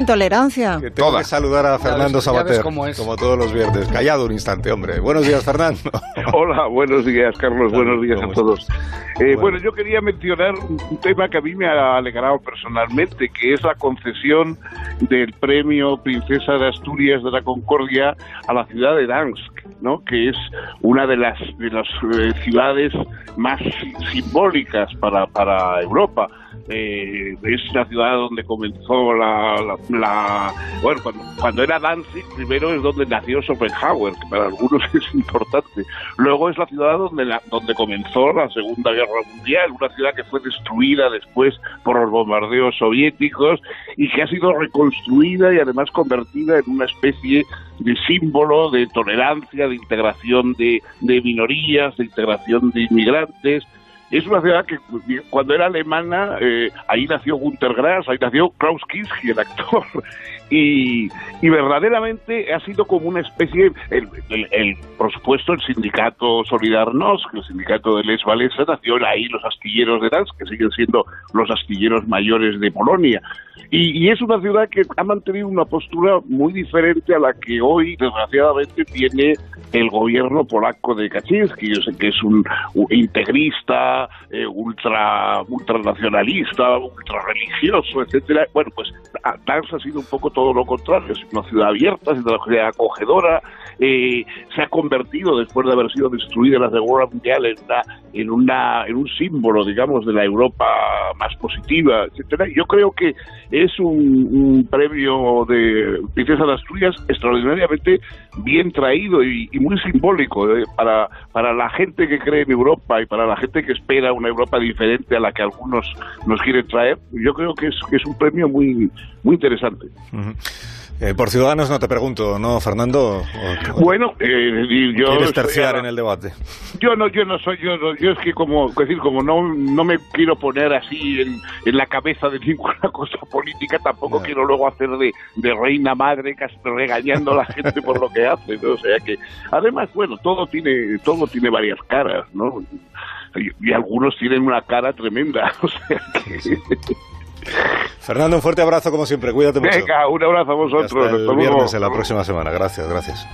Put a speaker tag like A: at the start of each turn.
A: Intolerancia.
B: Que tengo que saludar a Fernando Sabater, como, todos los viernes. Callado un instante, hombre. Buenos días, Fernando.
C: Hola, buenos días, Carlos. Buenos días a todos. Eh, bueno. yo quería mencionar un tema que a mí me ha alegrado personalmente, que es la concesión del premio Princesa de Asturias de la Concordia a la ciudad de Dansk, ¿no? que es una de las, de las eh, ciudades más simbólicas para, para Europa. Eh, es la ciudad donde comenzó la, la, bueno cuando, cuando, era Danzig primero es donde nació Schopenhauer que para algunos es importante. Luego es la ciudad donde la, donde comenzó la Segunda Guerra Mundial una ciudad que fue destruida después por los bombardeos soviéticos y que ha sido reconstruida y además convertida en una especie de símbolo de tolerancia de integración de, de minorías de integración de inmigrantes es una ciudad que cuando era alemana, eh, ahí nació Günter Grass, ahí nació Klaus Kinski, el actor, y, verdaderamente ha sido como una especie, el, por supuesto, el sindicato Solidarnosc, el sindicato de Les Walesa, nació ahí los astilleros de Dansk, que siguen siendo los astilleros mayores de Polonia. Y, es una ciudad que ha mantenido una postura muy diferente a la que hoy, desgraciadamente, tiene el gobierno polaco de Kaczynski. Yo sé que es un, integrista, eh, ultra ultranacionalista, ultra religioso, etcétera. Bueno, pues Dansk ha sido un poco todo lo contrario. Es una ciudad abierta, es una ciudad acogedora, eh, se ha convertido, después de haber sido destruida la Segunda Mundial, en, una, en, una, en un símbolo, digamos, de la Europa más positiva, etcétera. Yo creo que es un, premio de Princesa de Asturias extraordinariamente bien traído y, muy simbólico eh, para, para la gente que cree en Europa y para la gente que espera una Europa diferente a la que algunos nos quieren traer. Yo creo que es, que es un premio muy, muy interesante.
B: Eh, por Ciudadanos no te pregunto, ¿no, Fernando?
C: bueno, eh, yo...
B: ¿Quieres terciar en el debate?
C: Yo no, yo no soy, yo, yo es que como, decir, como no, no me quiero poner así en, en la cabeza de ninguna cosa política, tampoco quiero luego hacer de, de reina madre regañando a la gente por lo que hace, ¿no? O sea que, además, bueno, todo tiene, todo tiene varias caras, ¿no? Y, y algunos tienen una cara tremenda, o sea que...
B: Fernando, un fuerte abrazo como siempre. Cuídate mucho.
C: Venga, un abrazo a vosotros.
B: Hasta el viernes en la próxima semana. Gracias, gracias.